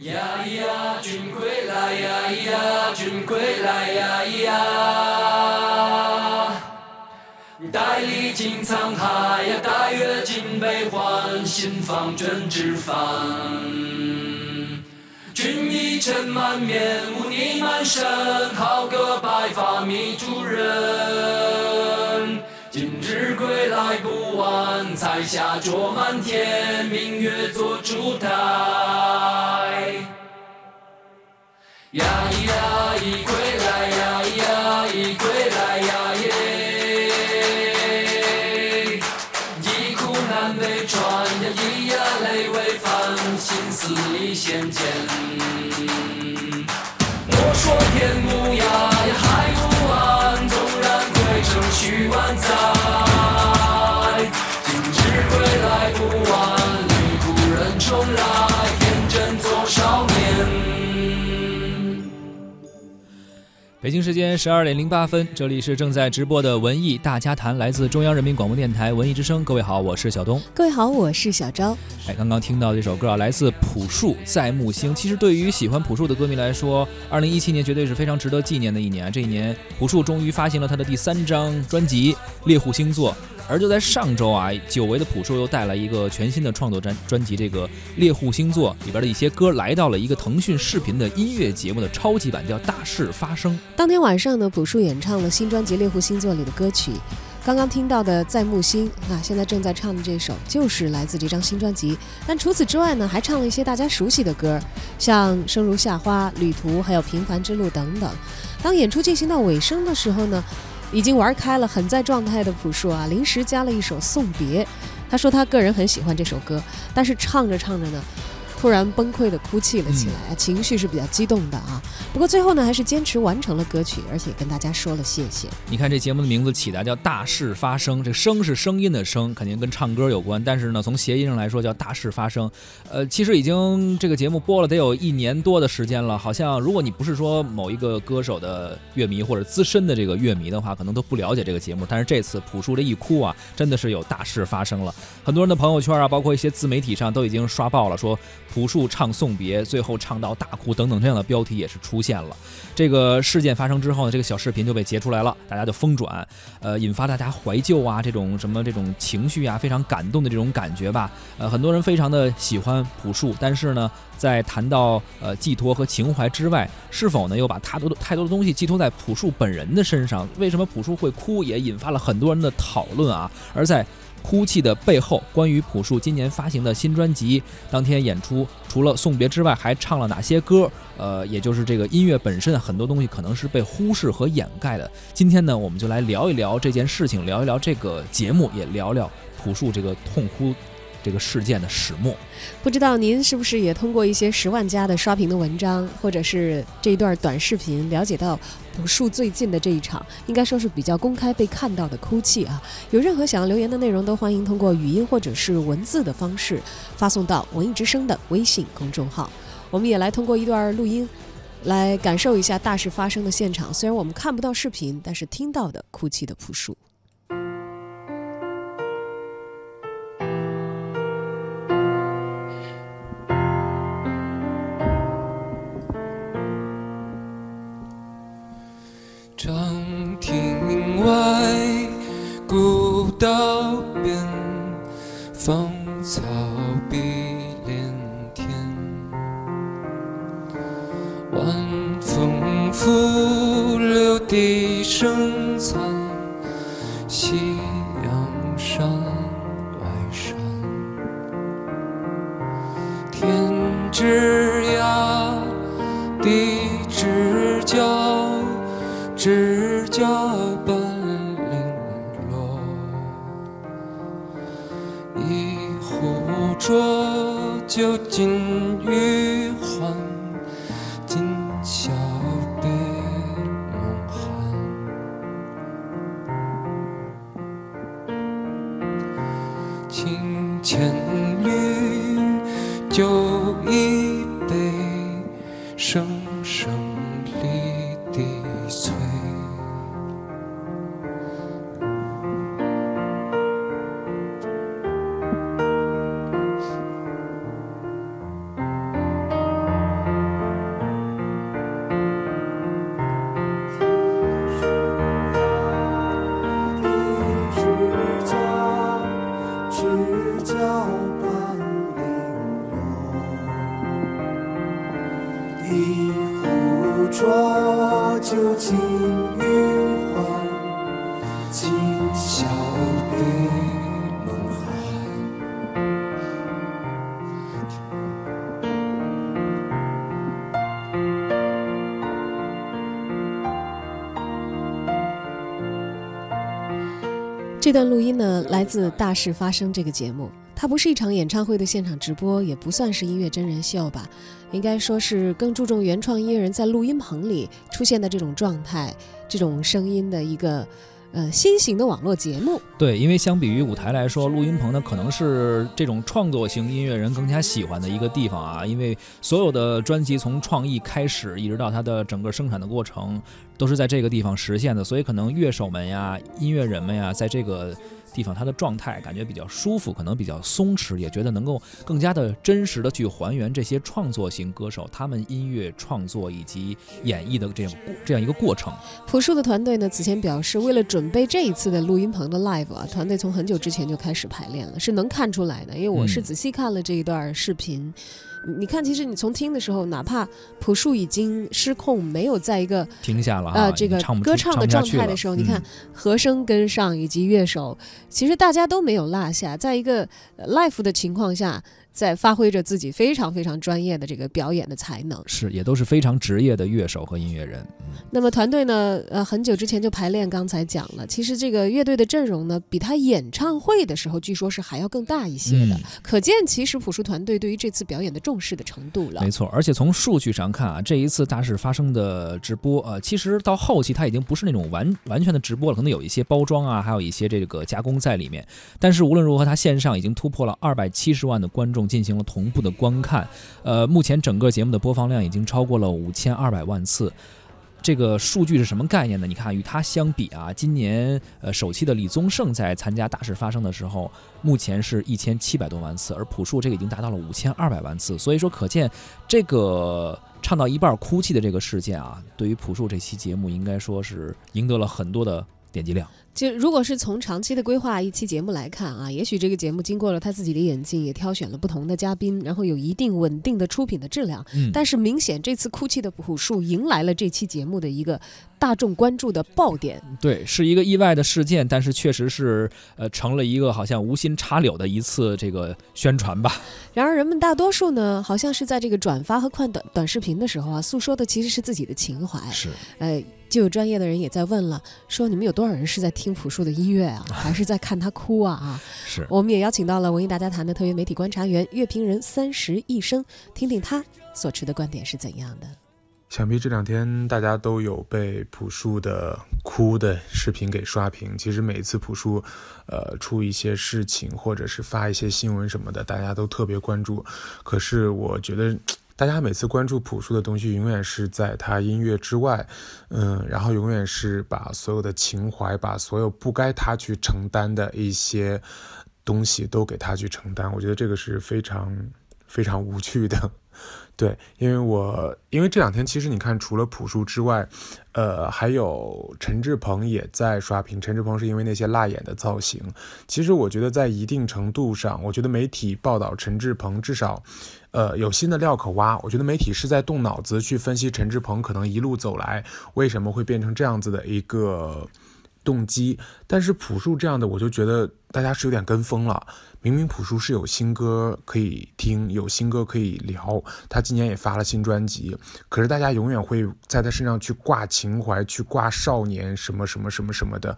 呀咿呀，君归来呀咿呀，君归来呀咿呀！待历经沧海呀，待阅尽悲欢，心方卷纸帆。君衣尘满面，污泥满身，好个白发迷途人。今日归来不晚，彩霞灼满天，明月做烛台。呀北京时间十二点零八分，这里是正在直播的文艺大家谈，来自中央人民广播电台文艺之声。各位好，我是小东。各位好，我是小昭。哎，刚刚听到这首歌啊，来自朴树《在木星》。其实对于喜欢朴树的歌迷来说，二零一七年绝对是非常值得纪念的一年。这一年，朴树终于发行了他的第三张专辑《猎户星座》。而就在上周啊，久违的朴树又带来一个全新的创作专专辑，这个《猎户星座》里边的一些歌来到了一个腾讯视频的音乐节目的超级版，叫《大事发生》。当天晚上呢，朴树演唱了新专辑《猎户星座》里的歌曲。刚刚听到的《在木星》啊，现在正在唱的这首就是来自这张新专辑。但除此之外呢，还唱了一些大家熟悉的歌，像《生如夏花》《旅途》还有《平凡之路》等等。当演出进行到尾声的时候呢。已经玩开了，很在状态的朴树啊，临时加了一首《送别》。他说他个人很喜欢这首歌，但是唱着唱着呢。突然崩溃的哭泣了起来，情绪是比较激动的啊。不过最后呢，还是坚持完成了歌曲，而且跟大家说了谢谢。你看这节目的名字起的叫“大事发生”，这“声”是声音的“声”，肯定跟唱歌有关。但是呢，从谐音上来说叫“大事发生”。呃，其实已经这个节目播了得有一年多的时间了。好像如果你不是说某一个歌手的乐迷或者资深的这个乐迷的话，可能都不了解这个节目。但是这次朴树这一哭啊，真的是有大事发生了。很多人的朋友圈啊，包括一些自媒体上都已经刷爆了，说。朴树唱送别，最后唱到大哭等等这样的标题也是出现了。这个事件发生之后呢，这个小视频就被截出来了，大家就疯转，呃，引发大家怀旧啊，这种什么这种情绪啊，非常感动的这种感觉吧。呃，很多人非常的喜欢朴树，但是呢，在谈到呃寄托和情怀之外，是否呢又把太多的太多的东西寄托在朴树本人的身上？为什么朴树会哭，也引发了很多人的讨论啊。而在哭泣的背后，关于朴树今年发行的新专辑，当天演出除了送别之外，还唱了哪些歌？呃，也就是这个音乐本身，很多东西可能是被忽视和掩盖的。今天呢，我们就来聊一聊这件事情，聊一聊这个节目，也聊聊朴树这个痛哭。这个事件的始末，不知道您是不是也通过一些十万加的刷屏的文章，或者是这一段短视频，了解到朴树最近的这一场，应该说是比较公开被看到的哭泣啊？有任何想要留言的内容，都欢迎通过语音或者是文字的方式发送到文艺之声的微信公众号。我们也来通过一段录音，来感受一下大事发生的现场。虽然我们看不到视频，但是听到的哭泣的朴树。究竟这段录音呢，来自《大事发生》这个节目。它不是一场演唱会的现场直播，也不算是音乐真人秀吧，应该说是更注重原创音乐人在录音棚里出现的这种状态、这种声音的一个呃新型的网络节目。对，因为相比于舞台来说，录音棚呢可能是这种创作型音乐人更加喜欢的一个地方啊，因为所有的专辑从创意开始，一直到它的整个生产的过程，都是在这个地方实现的，所以可能乐手们呀、音乐人们呀，在这个。地方，他的状态感觉比较舒服，可能比较松弛，也觉得能够更加的真实的去还原这些创作型歌手他们音乐创作以及演绎的这样这样一个过程。朴树的团队呢，此前表示，为了准备这一次的录音棚的 live 啊，团队从很久之前就开始排练了，是能看出来的，因为我是仔细看了这一段视频。你看，其实你从听的时候，哪怕朴树已经失控，没有在一一个停下了呃这个歌唱的状态的时候，你看和声跟上以及乐手，其实大家都没有落下，在一个 life 的情况下。在发挥着自己非常非常专业的这个表演的才能，是也都是非常职业的乐手和音乐人。那么团队呢？呃，很久之前就排练，刚才讲了，其实这个乐队的阵容呢，比他演唱会的时候，据说是还要更大一些的。可见，其实朴树团队对于这次表演的重视的程度了。没错，而且从数据上看啊，这一次大事发生的直播，呃，其实到后期他已经不是那种完完全的直播了，可能有一些包装啊，还有一些这个加工在里面。但是无论如何，他线上已经突破了二百七十万的观众进行了同步的观看。呃，目前整个节目的播放量已经超过了五千二百万次。这个数据是什么概念呢？你看，与它相比啊，今年呃首期的李宗盛在参加大事发生的时候，目前是一千七百多万次，而朴树这个已经达到了五千二百万次。所以说，可见这个唱到一半哭泣的这个事件啊，对于朴树这期节目应该说是赢得了很多的点击量。就如果是从长期的规划一期节目来看啊，也许这个节目经过了他自己的演进，也挑选了不同的嘉宾，然后有一定稳定的出品的质量。嗯，但是明显这次哭泣的朴树迎来了这期节目的一个大众关注的爆点。对，是一个意外的事件，但是确实是呃成了一个好像无心插柳的一次这个宣传吧。然而人们大多数呢，好像是在这个转发和看短短视频的时候啊，诉说的其实是自己的情怀。是，呃。就有专业的人也在问了，说你们有多少人是在听朴树的音乐啊，还是在看他哭啊？啊，是。我们也邀请到了文艺大家谈的特约媒体观察员、乐评人三十一生，听听他所持的观点是怎样的。想必这两天大家都有被朴树的哭的视频给刷屏。其实每一次朴树，呃，出一些事情或者是发一些新闻什么的，大家都特别关注。可是我觉得。大家每次关注朴树的东西，永远是在他音乐之外，嗯，然后永远是把所有的情怀，把所有不该他去承担的一些东西都给他去承担。我觉得这个是非常非常无趣的。对，因为我因为这两天其实你看，除了朴树之外，呃，还有陈志朋也在刷屏。陈志朋是因为那些辣眼的造型。其实我觉得在一定程度上，我觉得媒体报道陈志朋至少，呃，有新的料可挖。我觉得媒体是在动脑子去分析陈志朋可能一路走来为什么会变成这样子的一个动机。但是朴树这样的，我就觉得大家是有点跟风了。明明朴树是有新歌可以听，有新歌可以聊，他今年也发了新专辑，可是大家永远会在他身上去挂情怀，去挂少年什么什么什么什么的。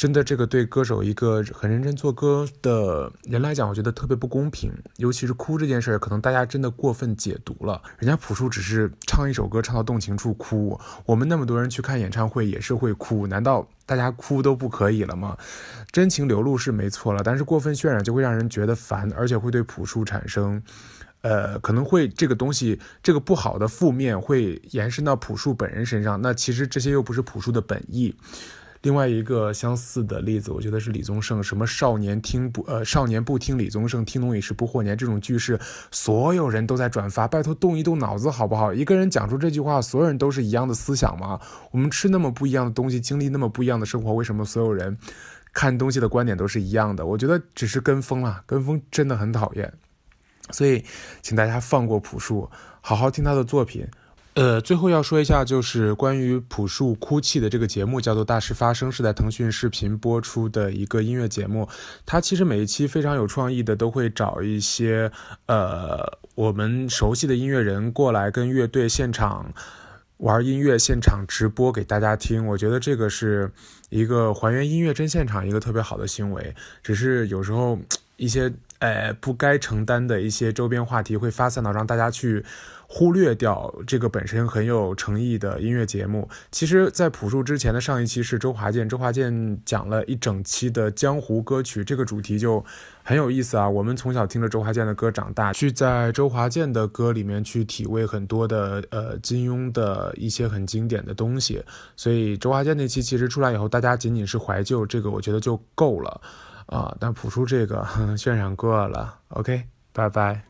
真的，这个对歌手一个很认真做歌的人来讲，我觉得特别不公平。尤其是哭这件事，可能大家真的过分解读了。人家朴树只是唱一首歌，唱到动情处哭。我们那么多人去看演唱会也是会哭，难道大家哭都不可以了吗？真情流露是没错了，但是过分渲染就会让人觉得烦，而且会对朴树产生，呃，可能会这个东西这个不好的负面会延伸到朴树本人身上。那其实这些又不是朴树的本意。另外一个相似的例子，我觉得是李宗盛，什么少年听不呃少年不听李宗盛，听懂已是不惑年这种句式，所有人都在转发，拜托动一动脑子好不好？一个人讲出这句话，所有人都是一样的思想吗？我们吃那么不一样的东西，经历那么不一样的生活，为什么所有人看东西的观点都是一样的？我觉得只是跟风了，跟风真的很讨厌。所以，请大家放过朴树，好好听他的作品。呃，最后要说一下，就是关于朴树哭泣的这个节目，叫做《大事发生》，是在腾讯视频播出的一个音乐节目。它其实每一期非常有创意的，都会找一些呃我们熟悉的音乐人过来跟乐队现场玩音乐，现场直播给大家听。我觉得这个是一个还原音乐真现场一个特别好的行为。只是有时候一些呃不该承担的一些周边话题会发散到让大家去。忽略掉这个本身很有诚意的音乐节目。其实，在朴树之前的上一期是周华健，周华健讲了一整期的江湖歌曲，这个主题就很有意思啊。我们从小听着周华健的歌长大，去在周华健的歌里面去体味很多的呃金庸的一些很经典的东西。所以周华健那期其实出来以后，大家仅仅是怀旧，这个我觉得就够了啊。但朴树这个 渲染过了，OK，拜拜。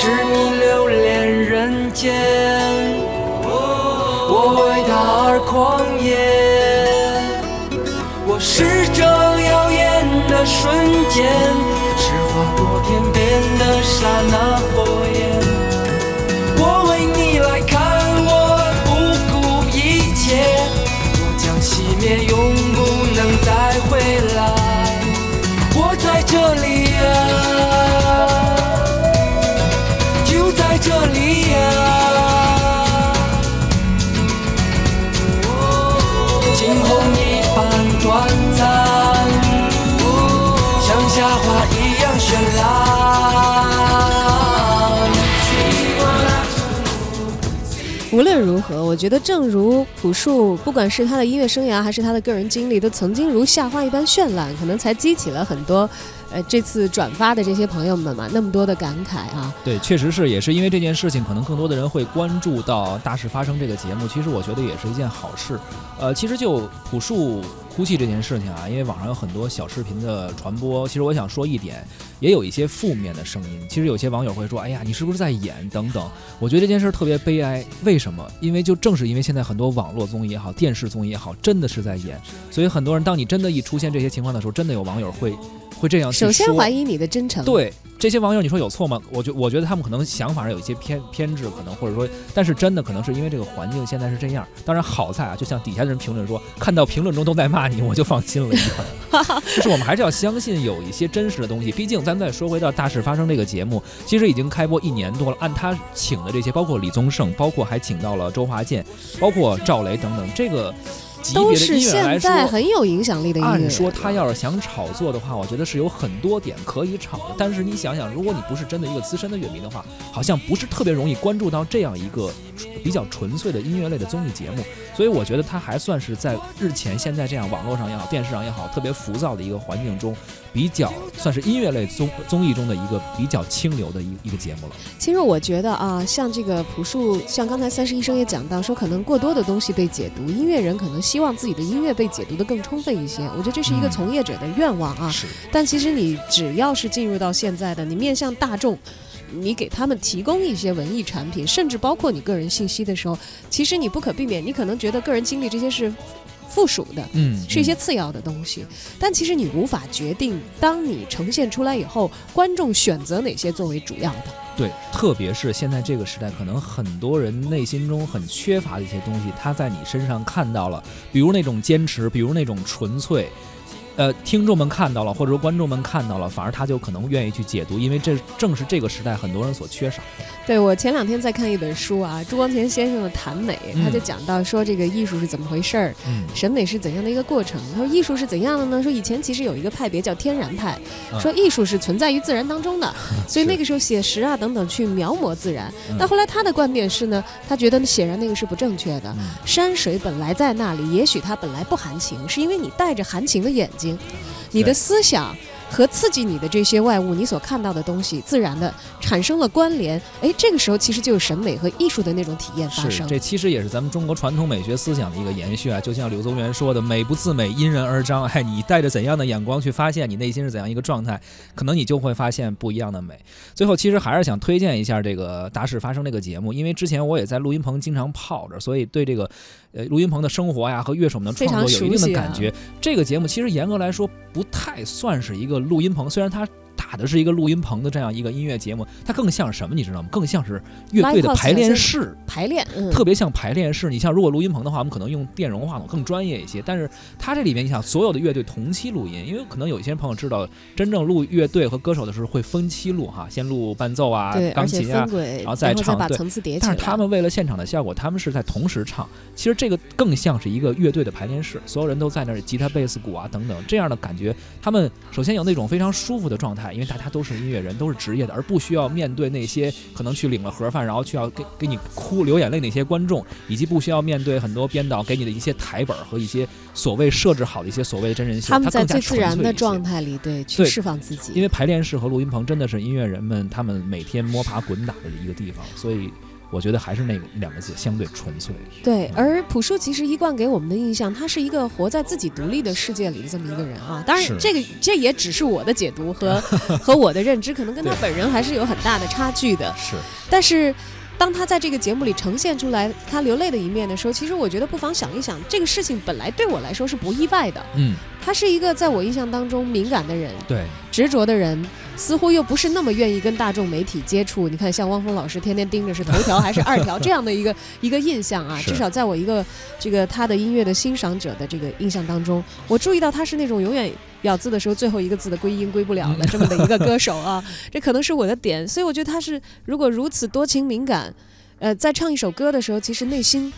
知你留恋人间。我为他而狂野，我是这耀眼的瞬间，是划过天边的刹那火焰。无论如何，我觉得正如朴树，不管是他的音乐生涯，还是他的个人经历，都曾经如夏花一般绚烂，可能才激起了很多。呃，这次转发的这些朋友们嘛，那么多的感慨啊！对，确实是，也是因为这件事情，可能更多的人会关注到《大事发生》这个节目。其实我觉得也是一件好事。呃，其实就朴树哭泣这件事情啊，因为网上有很多小视频的传播，其实我想说一点，也有一些负面的声音。其实有些网友会说：“哎呀，你是不是在演？”等等。我觉得这件事特别悲哀。为什么？因为就正是因为现在很多网络综艺也好，电视综艺也好，真的是在演，所以很多人当你真的一出现这些情况的时候，真的有网友会。会这样首先怀疑你的真诚。对这些网友，你说有错吗？我觉我觉得他们可能想法上有一些偏偏执，可能或者说，但是真的可能是因为这个环境现在是这样。当然好在啊，就像底下的人评论说，看到评论中都在骂你，我就放心了一点。就是我们还是要相信有一些真实的东西。毕竟咱再说回到《大事发生》这个节目，其实已经开播一年多了。按他请的这些，包括李宗盛，包括还请到了周华健，包括赵雷等等，这个。都是现在很有影响力的音乐。按说他要是想炒作的话，我觉得是有很多点可以炒的。但是你想想，如果你不是真的一个资深的乐迷的话，好像不是特别容易关注到这样一个比较纯粹的音乐类的综艺节目。所以我觉得他还算是在日前现在这样网络上也好，电视上也好，特别浮躁的一个环境中，比较算是音乐类综综艺中的一个比较清流的一一个节目了。其实我觉得啊，像这个朴树，像刚才三十医生也讲到，说可能过多的东西被解读，音乐人可能希望自己的音乐被解读的更充分一些。我觉得这是一个从业者的愿望啊。是。但其实你只要是进入到现在的，你面向大众，你给他们提供一些文艺产品，甚至包括你个人信息的时候，其实你不可避免，你可能觉得个人经历这些是附属的，嗯，是一些次要的东西。但其实你无法决定，当你呈现出来以后，观众选择哪些作为主要的。对，特别是现在这个时代，可能很多人内心中很缺乏的一些东西，他在你身上看到了，比如那种坚持，比如那种纯粹。呃听众们看到了，或者说观众们看到了，反而他就可能愿意去解读，因为这正是这个时代很多人所缺少的。对我前两天在看一本书啊，朱光潜先生的《谈美》，嗯他就讲到说这个艺术是怎么回事儿，嗯，审美是怎样的一个过程。他说艺术是怎样的呢？说以前其实有一个派别叫天然派，嗯说艺术是存在于自然当中的，所以那个时候写实啊等等去描摹自然。嗯但后来他的观点是呢，他觉得显然那个是不正确的。嗯山水本来在那里，也许它本来不含情，是因为你带着含情的眼睛，你的思想和刺激你的这些外物，你所看到的东西，自然的产生了关联。哎，这个时候其实就有审美和艺术的那种体验发是，生。这其实也是咱们中国传统美学思想的一个延续啊。就像柳宗元说的“美不自美，因人而彰”。哎，你带着怎样的眼光去发现你内心是怎样一个状态，可能你就会发现不一样的美。最后，其实还是想推荐一下这个《大事发生》这个节目，因为之前我也在录音棚经常泡着，所以对这个呃录音棚的生活呀和乐手们的创作有一定的感觉。这个节目其实严格来说不太算是一个录音棚，虽然它。打的是一个录音棚的这样一个音乐节目，它更像是什么？你知道吗？更像是乐队的排练室。排练，嗯，特别像排练室。你像如果录音棚的话，我们可能用电容话筒更专业一些。但是它这里面，你想所有的乐队同期录音，因为可能有一些朋友知道，真正录乐队和歌手的时候会分期录哈，先录伴奏啊对，、钢琴啊然后再唱对把层次叠起来。但是他们为了现场的效果，他们是在同时唱。其实这个更像是一个乐队的排练室，所有人都在那儿，吉他、贝斯、鼓啊等等这样的感觉。他们首先有那种非常舒服的状态，因为大家都是音乐人，都是职业的，而不需要面对那些可能去领了盒饭，然后去要给给你哭流眼泪那些观众，以及不需要面对很多编导给你的一些台本和一些所谓设置好的一些所谓真人秀。他们在最自然的状态里，对，去释放自己。因为排练室和录音棚真的是音乐人们他们每天摸爬滚打的一个地方，所以我觉得还是那两个字相对纯粹。对，而朴树其实一贯给我们的印象，他是一个活在自己独立的世界里的这么一个人啊。当然，这个这也只是我的解读和 和我的认知，可能跟他本人还是有很大的差距的。是，但是，当他在这个节目里呈现出来他流泪的一面的时候，其实我觉得不妨想一想，这个事情本来对我来说是不意外的。嗯，他是一个在我印象当中敏感的人，对，执着的人，似乎又不是那么愿意跟大众媒体接触。你看，像汪峰老师天天盯着是头条还是二条这样的一个 一个印象啊，至少在我一个这个他的音乐的欣赏者的这个印象当中，我注意到他是那种永远咬字的时候最后一个字的归音归不了的这么的一个 歌手啊，这可能是我的点。所以我觉得他是如果如此多情敏感，呃，在唱一首歌的时候，其实内心。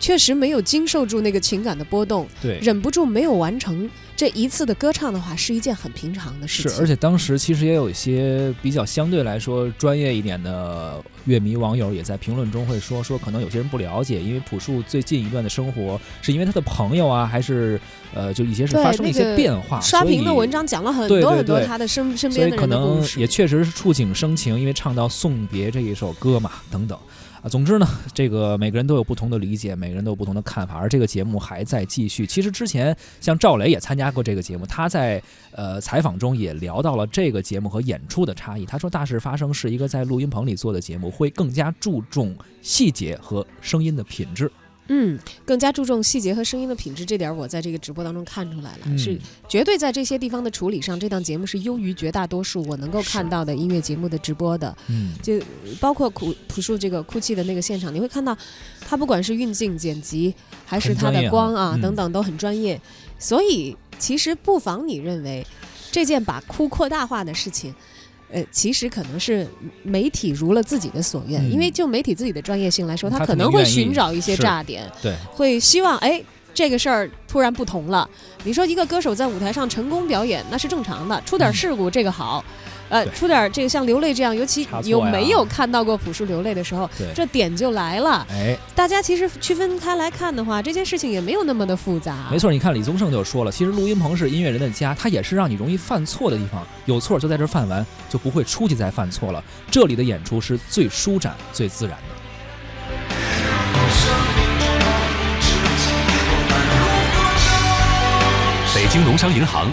确实没有经受住那个情感的波动，对，忍不住没有完成这一次的歌唱的话，是一件很平常的事情是，而且当时其实也有一些比较相对来说专业一点的乐迷网友也在评论中会说说，可能有些人不了解，因为朴树最近一段的生活是因为他的朋友啊，还是呃，就一些是对发生了一些变化，刷所以屏的文章讲了很多很多对他的身身所以可边的人的故能。也确实是触景生情，因为唱到送别这一首歌嘛，等等。啊，总之呢，这个每个人都有不同的理解，每个人都有不同的看法，而这个节目还在继续。其实之前像赵雷也参加过这个节目，他在呃采访中也聊到了这个节目和演出的差异。他说，《大事发生》是一个在录音棚里做的节目，会更加注重细节和声音的品质。嗯，更加注重细节和声音的品质，这点儿我在这个直播当中看出来了，嗯。是绝对在这些地方的处理上，这档节目是优于绝大多数我能够看到的音乐节目的直播的。嗯，就包括朴朴树这个哭泣的那个现场，你会看到他不管是运镜、剪辑，还是他的光啊等等都很专业，所以其实不妨你认为这件把哭扩大化的事情。呃，其实可能是媒体如了自己的所愿，嗯因为就媒体自己的专业性来说，他可能会寻找一些炸点，对，会希望哎这个事儿突然不同了。你说一个歌手在舞台上成功表演那是正常的，出点嗯事故这个好，呃，出点这个像流泪这样，尤其有没有看到过朴树流泪的时候，这点就来了。哎，大家其实区分开来看的话，这件事情也没有那么的复杂。没错，你看李宗盛就说了，其实录音棚是音乐人的家，它也是让你容易犯错的地方。有错就在这儿犯完，就不会出去再犯错了。这里的演出是最舒展、最自然的。北京农商银行